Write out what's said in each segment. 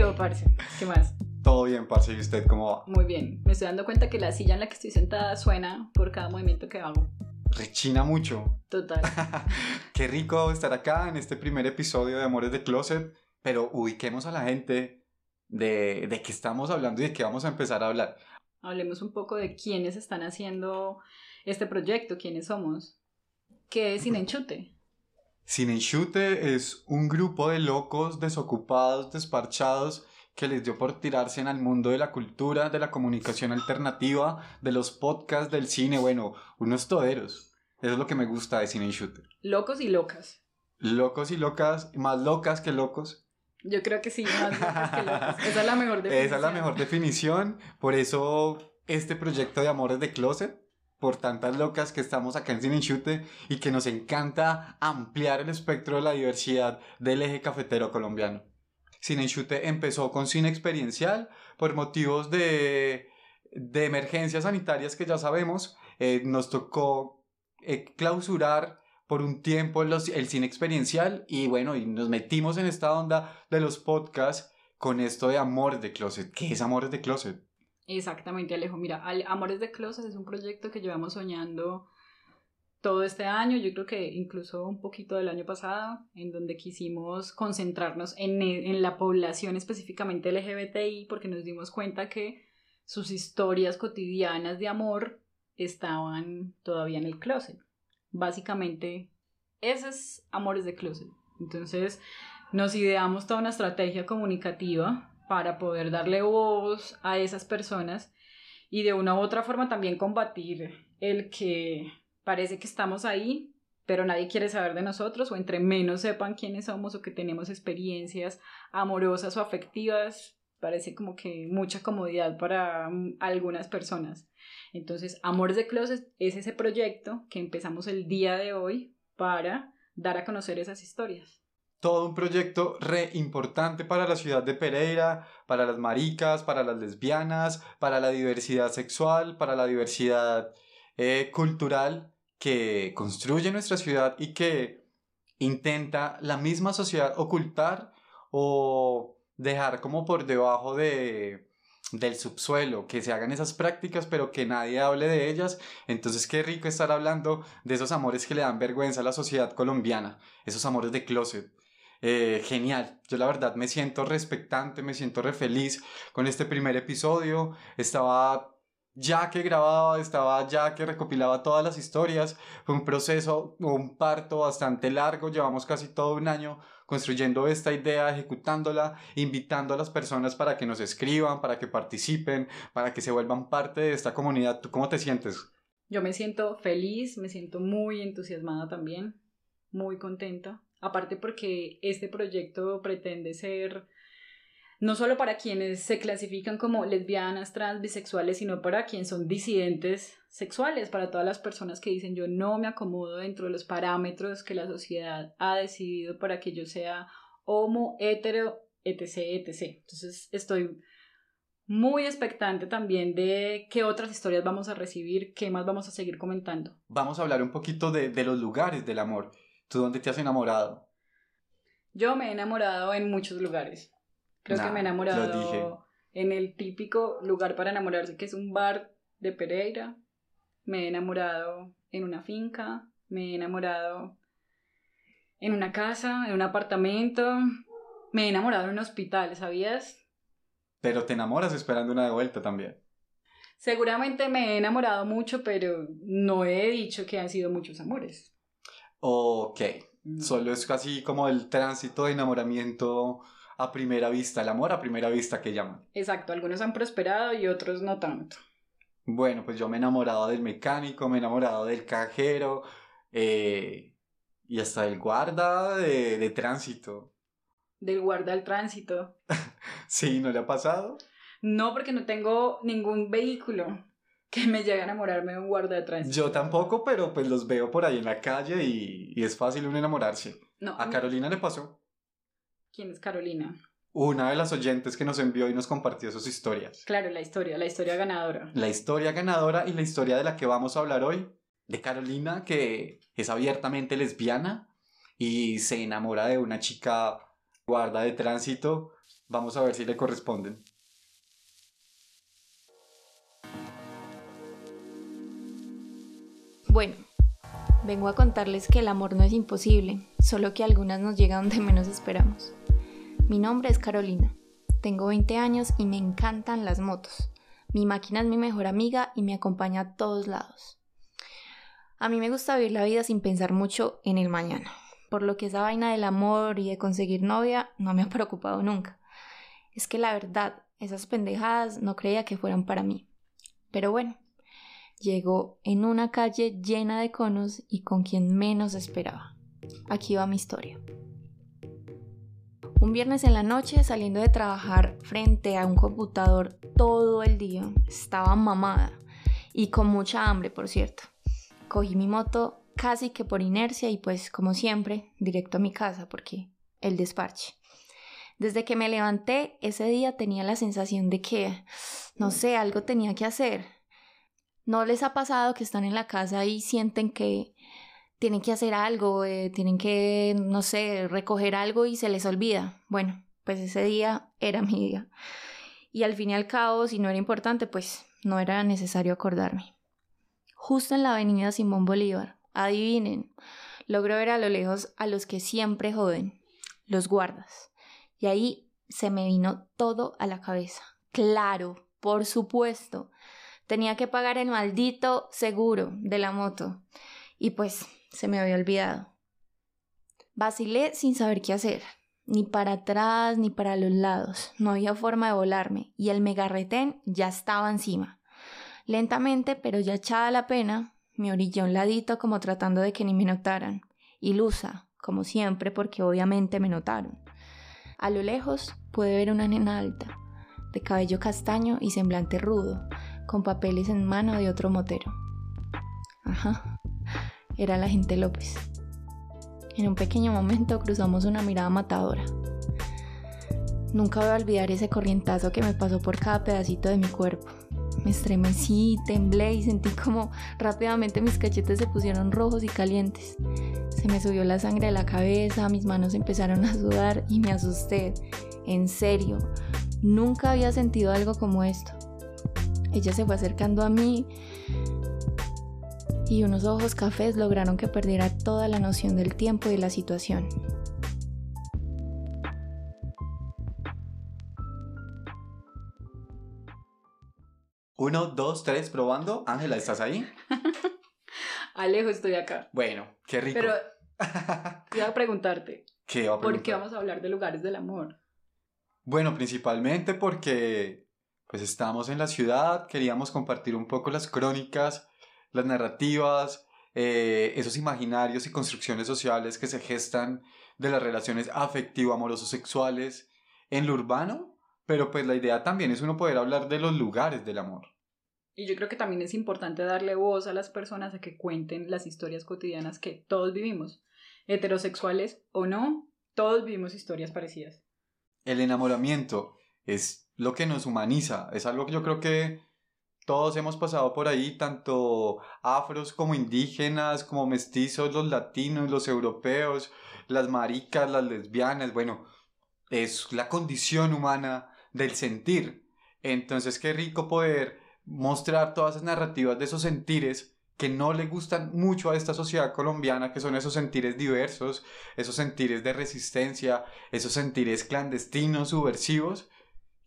¿Qué parce? ¿Qué más? Todo bien, parce, ¿y usted cómo va? Muy bien. Me estoy dando cuenta que la silla en la que estoy sentada suena por cada movimiento que hago. Rechina mucho. Total. Qué rico estar acá en este primer episodio de Amores de Closet, pero ubiquemos a la gente de, de qué estamos hablando y de qué vamos a empezar a hablar. Hablemos un poco de quiénes están haciendo este proyecto, quiénes somos. ¿Qué es Sin Enchute? Sin Enchute es un grupo de locos, desocupados, desparchados, que les dio por tirarse en el mundo de la cultura, de la comunicación alternativa, de los podcasts, del cine, bueno, unos toderos. Eso es lo que me gusta de Sin Enchute. Locos y locas. Locos y locas, más locas que locos. Yo creo que sí, más locas que locas. Esa es la mejor definición. Esa es la mejor definición. Por eso este proyecto de Amores de Closet, por tantas locas que estamos acá en Sin Enchute y que nos encanta ampliar el espectro de la diversidad del eje cafetero colombiano. Sin Enchute empezó con cine experiencial por motivos de, emergencias sanitarias que ya sabemos. Eh, nos tocó eh, clausurar por un tiempo el cine experiencial y bueno, y nos metimos en esta onda de los podcasts con esto de Amores de Closet. ¿Qué es Amores de Closet? Exactamente, Alejo. Mira, Amores de Closet es un proyecto que llevamos soñando todo este año, yo creo que incluso un poquito del año pasado, en donde quisimos concentrarnos en, en la población específicamente LGBTI, porque nos dimos cuenta que sus historias cotidianas de amor estaban todavía en el closet. Básicamente, ese es Amores de Closet. Entonces, nos ideamos toda una estrategia comunicativa para poder darle voz a esas personas y de una u otra forma también combatir el que parece que estamos ahí, pero nadie quiere saber de nosotros o entre menos sepan quiénes somos o que tenemos experiencias amorosas o afectivas, parece como que mucha comodidad para mm, algunas personas. Entonces, Amores de Closet es ese proyecto que empezamos el día de hoy para dar a conocer esas historias. Todo un proyecto re importante para la ciudad de Pereira, para las maricas, para las lesbianas, para la diversidad sexual, para la diversidad eh, cultural que construye nuestra ciudad y que intenta la misma sociedad ocultar o dejar como por debajo de, del subsuelo, que se hagan esas prácticas, pero que nadie hable de ellas. Entonces, qué rico estar hablando de esos amores que le dan vergüenza a la sociedad colombiana, esos amores de closet. Eh, genial, yo la verdad me siento respectante, me siento re feliz con este primer episodio. Estaba ya que grababa, estaba ya que recopilaba todas las historias. Fue un proceso, un parto bastante largo, llevamos casi todo un año construyendo esta idea, ejecutándola, invitando a las personas para que nos escriban, para que participen, para que se vuelvan parte de esta comunidad. ¿Tú cómo te sientes? Yo me siento feliz, me siento muy entusiasmada también, muy contenta. Aparte porque este proyecto pretende ser no solo para quienes se clasifican como lesbianas, trans, bisexuales, sino para quienes son disidentes sexuales, para todas las personas que dicen yo no me acomodo dentro de los parámetros que la sociedad ha decidido para que yo sea homo, hetero, etc, etc. Entonces estoy muy expectante también de qué otras historias vamos a recibir, qué más vamos a seguir comentando. Vamos a hablar un poquito de, de los lugares del amor. ¿Tú dónde te has enamorado? Yo me he enamorado en muchos lugares. Creo que me he enamorado en el típico lugar para enamorarse, que es un bar de Pereira. Me he enamorado en una finca. Me he enamorado en una casa, en un apartamento. Me he enamorado en un hospital, ¿sabías? Pero te enamoras esperando una de vuelta también. Seguramente me he enamorado mucho, pero no he dicho que han sido muchos amores. Ok. Mm. Solo es casi como el tránsito de enamoramiento a primera vista, el amor a primera vista que llaman. Exacto, algunos han prosperado y otros no tanto. Bueno, pues yo me he enamorado del mecánico, me he enamorado del cajero eh, y hasta del guarda de, de tránsito. Del guarda del tránsito. sí, ¿no le ha pasado? No, porque no tengo ningún vehículo que me llegue a enamorarme de un guarda de tránsito. Yo tampoco, pero pues los veo por ahí en la calle y, y es fácil uno enamorarse. No, a Carolina le pasó. ¿Quién es Carolina? Una de las oyentes que nos envió y nos compartió sus historias. Claro, la historia, la historia ganadora. La historia ganadora y la historia de la que vamos a hablar hoy, de Carolina, que es abiertamente lesbiana y se enamora de una chica guarda de tránsito Vamos a ver si le corresponden. Bueno, vengo a contarles que el amor no es imposible, solo que algunas nos llega donde menos esperamos. Mi nombre es Carolina, tengo 20 años y me encantan las motos. Mi máquina es mi mejor amiga y me acompaña a todos lados. A mí me gusta vivir la vida sin pensar mucho en el mañana, por lo que esa vaina del amor y de conseguir novia no me ha preocupado nunca. Es que la verdad, esas pendejadas no creía que fueran para mí. Pero bueno, llegó en una calle llena de conos y con quien menos esperaba. Aquí va mi historia. Un viernes en la noche, saliendo de trabajar frente a un computador todo el día, estaba mamada y con mucha hambre, por cierto. Cogí mi moto casi que por inercia y pues como siempre, directo a mi casa porque el despache. Desde que me levanté ese día tenía la sensación de que, no sé, algo tenía que hacer. ¿No les ha pasado que están en la casa y sienten que tienen que hacer algo, eh, tienen que, no sé, recoger algo y se les olvida. Bueno, pues ese día era mi día. Y al fin y al cabo, si no era importante, pues no era necesario acordarme. Justo en la avenida Simón Bolívar, adivinen, logro ver a lo lejos a los que siempre joden, los guardas. Y ahí se me vino todo a la cabeza. Claro, por supuesto. Tenía que pagar el maldito seguro de la moto. Y pues se me había olvidado. Vacilé sin saber qué hacer, ni para atrás ni para los lados, no había forma de volarme, y el megarretén ya estaba encima. Lentamente, pero ya echada la pena, me orillé a un ladito como tratando de que ni me notaran, ilusa, como siempre, porque obviamente me notaron. A lo lejos pude ver una nena alta, de cabello castaño y semblante rudo, con papeles en mano de otro motero. Ajá, era la gente López. En un pequeño momento cruzamos una mirada matadora. Nunca voy a olvidar ese corrientazo que me pasó por cada pedacito de mi cuerpo. Me estremecí, temblé y sentí como rápidamente mis cachetes se pusieron rojos y calientes. Se me subió la sangre a la cabeza, mis manos empezaron a sudar y me asusté. En serio, nunca había sentido algo como esto. Ella se fue acercando a mí, y unos ojos cafés lograron que perdiera toda la noción del tiempo y de la situación. Uno, dos, tres, probando. Ángela, ¿estás ahí? Alejo, estoy acá. Bueno, qué rico. Pero iba a preguntarte. ¿Qué va a ¿Por qué vamos a hablar de lugares del amor? Bueno, principalmente porque pues estamos en la ciudad, queríamos compartir un poco las crónicas las narrativas, eh, esos imaginarios y construcciones sociales que se gestan de las relaciones afectivo-amoroso-sexuales en lo urbano, pero pues la idea también es uno poder hablar de los lugares del amor. Y yo creo que también es importante darle voz a las personas a que cuenten las historias cotidianas que todos vivimos, heterosexuales o no, todos vivimos historias parecidas. El enamoramiento es lo que nos humaniza, es algo que yo creo que todos hemos pasado por ahí, tanto afros como indígenas, como mestizos, los latinos, los europeos, las maricas, las lesbianas, bueno, es la condición humana del sentir. Entonces, qué rico poder mostrar todas esas narrativas de esos sentires que no le gustan mucho a esta sociedad colombiana, que son esos sentires diversos, esos sentires de resistencia, esos sentires clandestinos, subversivos,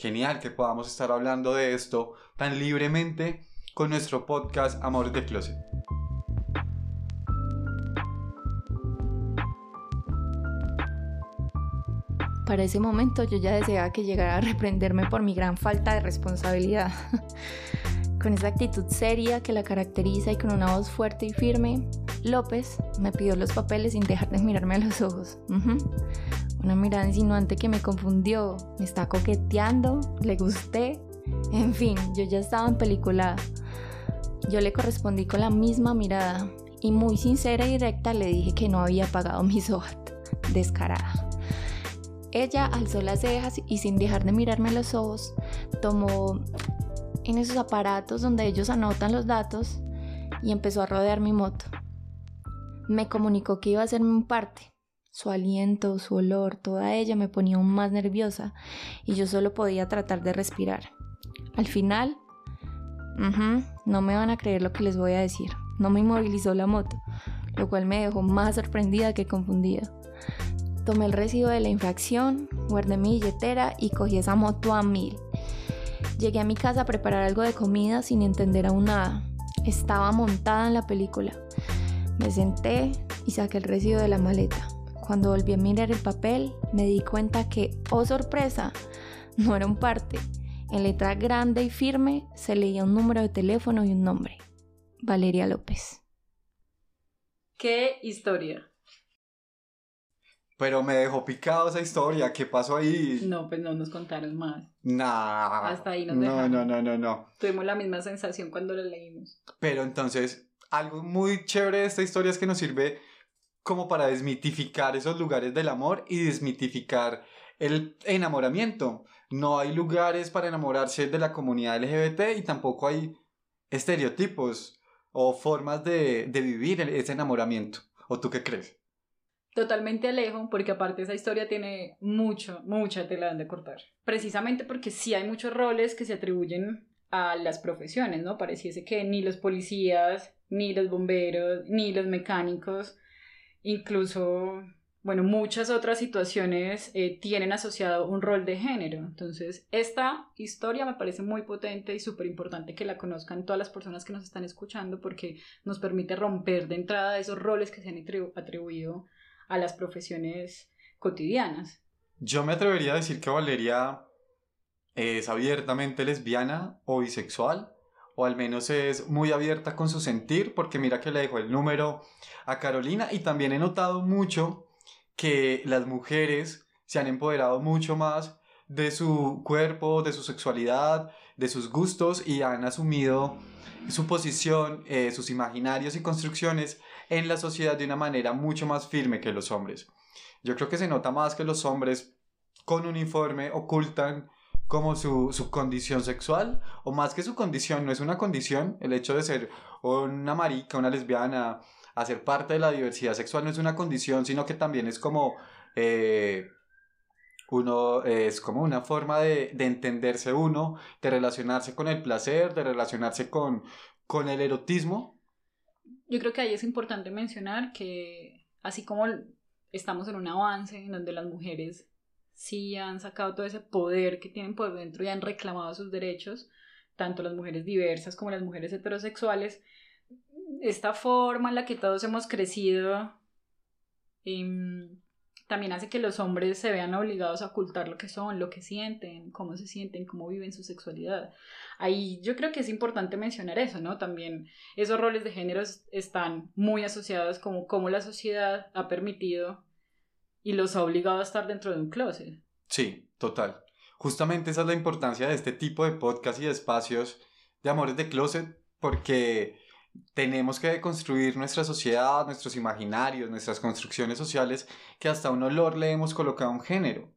Genial que podamos estar hablando de esto tan libremente con nuestro podcast Amores de Closet. Para ese momento yo ya deseaba que llegara a reprenderme por mi gran falta de responsabilidad. con esa actitud seria que la caracteriza y con una voz fuerte y firme, López me pidió los papeles sin dejar de mirarme a los ojos. Una mirada insinuante que me confundió, me está coqueteando, le gusté, en fin, yo ya estaba en película. Yo le correspondí con la misma mirada y muy sincera y directa le dije que no había pagado mi SOAT, descarada. Ella alzó las cejas y sin dejar de mirarme los ojos, tomó en esos aparatos donde ellos anotan los datos y empezó a rodear mi moto. Me comunicó que iba a hacerme un parte Su aliento, su olor, toda ella me ponía aún más nerviosa y yo solo podía tratar de respirar. Al final, no me van a creer lo que les voy a decir. No me inmovilizó la moto, lo cual me dejó más sorprendida que confundida. Tomé el recibo de la infracción, guardé mi billetera y cogí esa moto a mil. Llegué a mi casa a preparar algo de comida sin entender aún nada. Estaba montada en la película. Me senté y saqué el recibo de la maleta. Cuando volví a mirar el papel, me di cuenta que, oh sorpresa, no era un parte. En letra grande y firme se leía un número de teléfono y un nombre. Valeria López. ¿Qué historia? Pero me dejó picado esa historia. ¿Qué pasó ahí? No, pues no nos contaron más. Nah. Hasta ahí nos no, dejaron. No, no, no, no. Tuvimos la misma sensación cuando lo leímos. Pero entonces, algo muy chévere de esta historia es que nos sirve como para desmitificar esos lugares del amor y desmitificar el enamoramiento. No hay lugares para enamorarse de la comunidad LGBT y tampoco hay estereotipos o formas de, de vivir ese enamoramiento. ¿O tú qué crees? Totalmente Alejo, porque aparte esa historia tiene mucho, mucha tela de cortar. Precisamente porque sí hay muchos roles que se atribuyen a las profesiones, ¿no? Pareciese que ni los policías, ni los bomberos, ni los mecánicos, incluso, bueno, muchas otras situaciones eh, tienen asociado un rol de género. Entonces, esta historia me parece muy potente y súper importante que la conozcan todas las personas que nos están escuchando porque nos permite romper de entrada esos roles que se han atribuido a las profesiones cotidianas. Yo me atrevería a decir que Valeria es abiertamente lesbiana o bisexual, o al menos es muy abierta con su sentir, porque mira que le dejo el número a Carolina y también he notado mucho que las mujeres se han empoderado mucho más de su cuerpo, de su sexualidad, de sus gustos y han asumido su posición, eh, sus imaginarios y construcciones en la sociedad de una manera mucho más firme que los hombres. Yo creo que se nota más que los hombres con uniforme ocultan como su, su, condición sexual, o más que su condición, no es una condición, el hecho de ser una marica, una lesbiana, hacer parte de la diversidad sexual no es una condición, sino que también es como, eh, uno, es como una forma de, de, entenderse uno, de relacionarse con el placer, de relacionarse con, con el erotismo, yo creo que ahí es importante mencionar que así como estamos en un avance en donde las mujeres sí han sacado todo ese poder que tienen por dentro y han reclamado sus derechos, tanto las mujeres diversas como las mujeres heterosexuales, esta forma en la que todos hemos crecido eh, también hace que los hombres se vean obligados a ocultar lo que son, lo que sienten, cómo se sienten, cómo viven su sexualidad. Ahí yo creo que es importante mencionar eso, ¿no? También esos roles de género están muy asociados como cómo la sociedad ha permitido y los ha obligado a estar dentro de un closet. Sí, total. Justamente esa es la importancia de este tipo de podcast y de espacios de amores de closet, porque tenemos que construir nuestra sociedad, nuestros imaginarios, nuestras construcciones sociales, que hasta un olor le hemos colocado un género.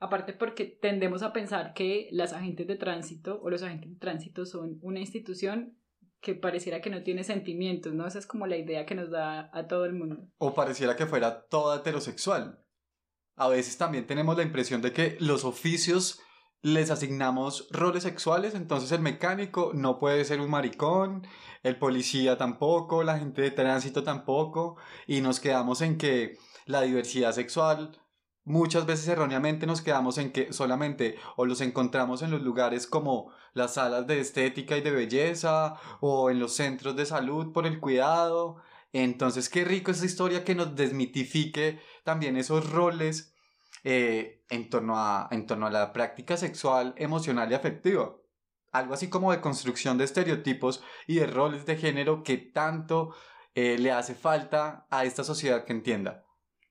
Aparte porque tendemos a pensar que las agentes de tránsito o los agentes de tránsito son una institución que pareciera que no tiene sentimientos, ¿no? Esa es como la idea que nos da a todo el mundo. O pareciera que fuera toda heterosexual. A veces también tenemos la impresión de que los oficios les asignamos roles sexuales, entonces el mecánico no puede ser un maricón, el policía tampoco, la gente de tránsito tampoco, y nos quedamos en que la diversidad sexual, muchas veces erróneamente nos quedamos en que solamente o los encontramos en los lugares como las salas de estética y de belleza, o en los centros de salud por el cuidado, entonces qué rico esa historia que nos desmitifique también esos roles eh, en, torno a, en torno a la práctica sexual, emocional y afectiva. Algo así como de construcción de estereotipos y de roles de género que tanto eh, le hace falta a esta sociedad que entienda.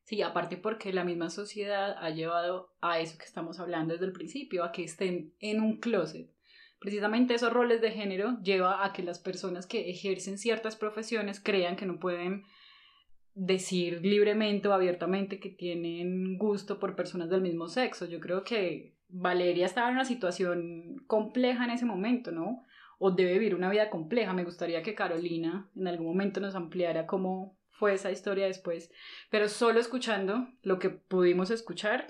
Sí, aparte porque la misma sociedad ha llevado a eso que estamos hablando desde el principio, a que estén en un closet. Precisamente esos roles de género lleva a que las personas que ejercen ciertas profesiones crean que no pueden decir libremente o abiertamente que tienen gusto por personas del mismo sexo. Yo creo que Valeria estaba en una situación compleja en ese momento, ¿no? O debe vivir una vida compleja. Me gustaría que Carolina en algún momento nos ampliara cómo fue esa historia después. Pero solo escuchando lo que pudimos escuchar,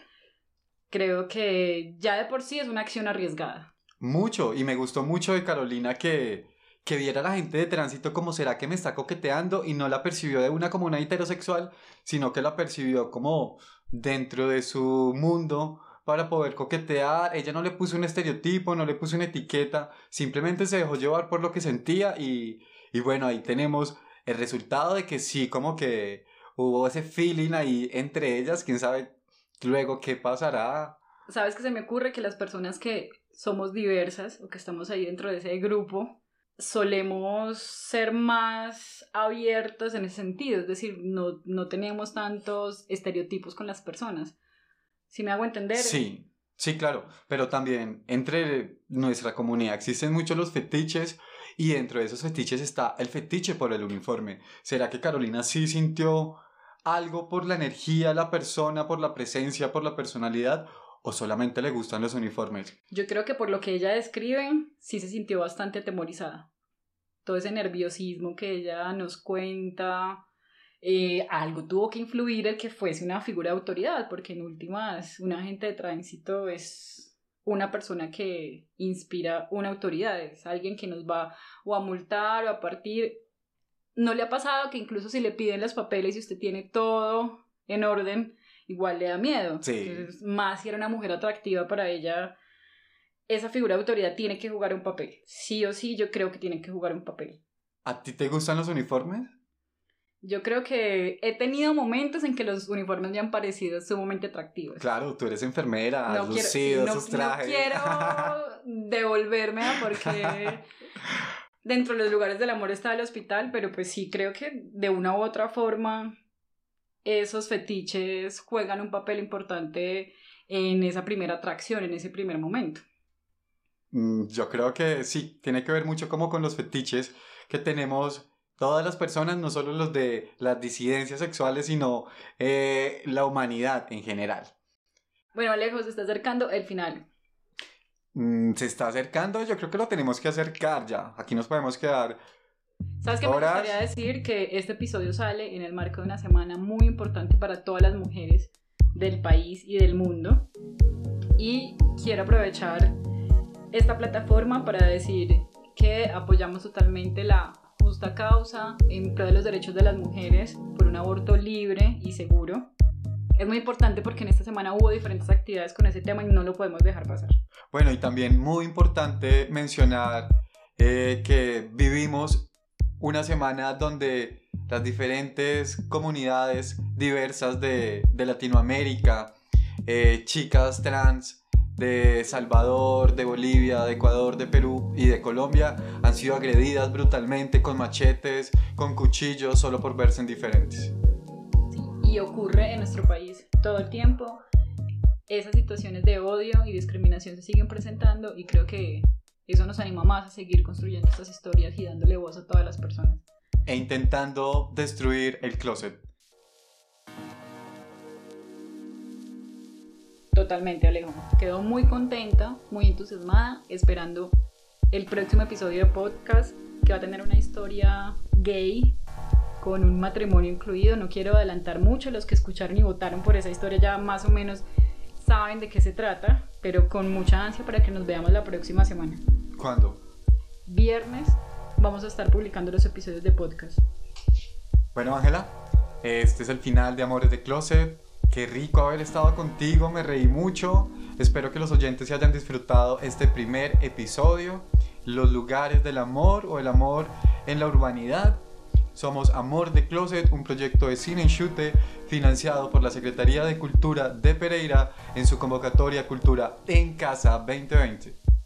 creo que ya de por sí es una acción arriesgada. Mucho, y me gustó mucho de Carolina que, que viera a la gente de tránsito como será que me está coqueteando y no la percibió de una como una heterosexual, sino que la percibió como dentro de su mundo para poder coquetear. Ella no le puso un estereotipo, no le puso una etiqueta, simplemente se dejó llevar por lo que sentía y, y bueno, ahí tenemos el resultado de que sí, como que hubo ese feeling ahí entre ellas, quién sabe luego qué pasará. Sabes que se me ocurre que las personas que somos diversas o que estamos ahí dentro de ese grupo, solemos ser más abiertos en ese sentido, es decir, no, no tenemos tantos estereotipos con las personas. Si me hago entender. Sí, sí, claro, pero también entre nuestra comunidad existen muchos los fetiches y dentro de esos fetiches está el fetiche por el uniforme. ¿Será que Carolina sí sintió algo por la energía, la persona, por la presencia, por la personalidad? ¿O solamente le gustan los uniformes? Yo creo que por lo que ella describe, sí se sintió bastante atemorizada. Todo ese nerviosismo que ella nos cuenta, eh, algo tuvo que influir el que fuese una figura de autoridad, porque en últimas, un agente de tránsito es una persona que inspira una autoridad, es alguien que nos va o a multar o a partir. ¿No le ha pasado que incluso si le piden los papeles y usted tiene todo en orden, igual le da miedo? Sí. más si era una mujer atractiva para ella, esa figura de autoridad tiene que jugar un papel. Sí o sí, yo creo que tiene que jugar un papel. ¿A ti te gustan los uniformes? Yo creo que he tenido momentos en que los uniformes me han parecido sumamente atractivos. Claro, tú eres enfermera, has lucido no, esos trajes. No quiero devolverme porque dentro de los lugares del amor está el hospital, pero pues sí creo que de una u otra forma esos fetiches juegan un papel importante en esa primera atracción, en ese primer momento. Mm, yo creo que sí, tiene que ver mucho como con los fetiches que tenemos todas las personas, no solo los de las disidencias sexuales, sino eh, la humanidad en general. Bueno, Alejo, se está acercando el final. Mm, se está acercando, yo creo que lo tenemos que acercar ya. Aquí nos podemos quedar. ¿Sabes qué me gustaría decir? Que este episodio sale en el marco de una semana muy importante para todas las mujeres del país y del mundo. Y quiero aprovechar esta plataforma para decir que apoyamos totalmente la justa causa en pro de los derechos de las mujeres por un aborto libre y seguro. Es muy importante porque en esta semana hubo diferentes actividades con ese tema y no lo podemos dejar pasar. Bueno, y también muy importante mencionar eh, que vivimos una semana donde las diferentes comunidades diversas de, de Latinoamérica, eh, chicas trans, de Salvador, de Bolivia, de Ecuador, de Perú y de Colombia han sido agredidas brutalmente con machetes, con cuchillos, solo por verse en diferentes. y ocurre en nuestro país todo el tiempo. Esas situaciones de odio y discriminación se siguen presentando y creo que eso nos anima más a seguir construyendo estas historias y dándole voz a todas las personas. E intentando destruir el closet. Totalmente, Alejo. Quedo muy contenta, muy entusiasmada, esperando el próximo episodio de podcast que va a tener una historia gay con un matrimonio incluido. No quiero adelantar mucho, los que escucharon y votaron por esa historia ya más o menos saben de qué se trata, pero con mucha ansia para que nos veamos la próxima semana. ¿Cuándo? Viernes vamos a estar publicando los episodios de podcast. Bueno, Ángela, este es el final de Amores de Closet. Qué rico haber estado contigo, me reí mucho. Espero que los oyentes se hayan disfrutado este primer episodio, los lugares del amor o el amor en la urbanidad. Somos Amor de Closet, un proyecto de cine en chute financiado por la Secretaría de Cultura de Pereira en su convocatoria Cultura en Casa 2020.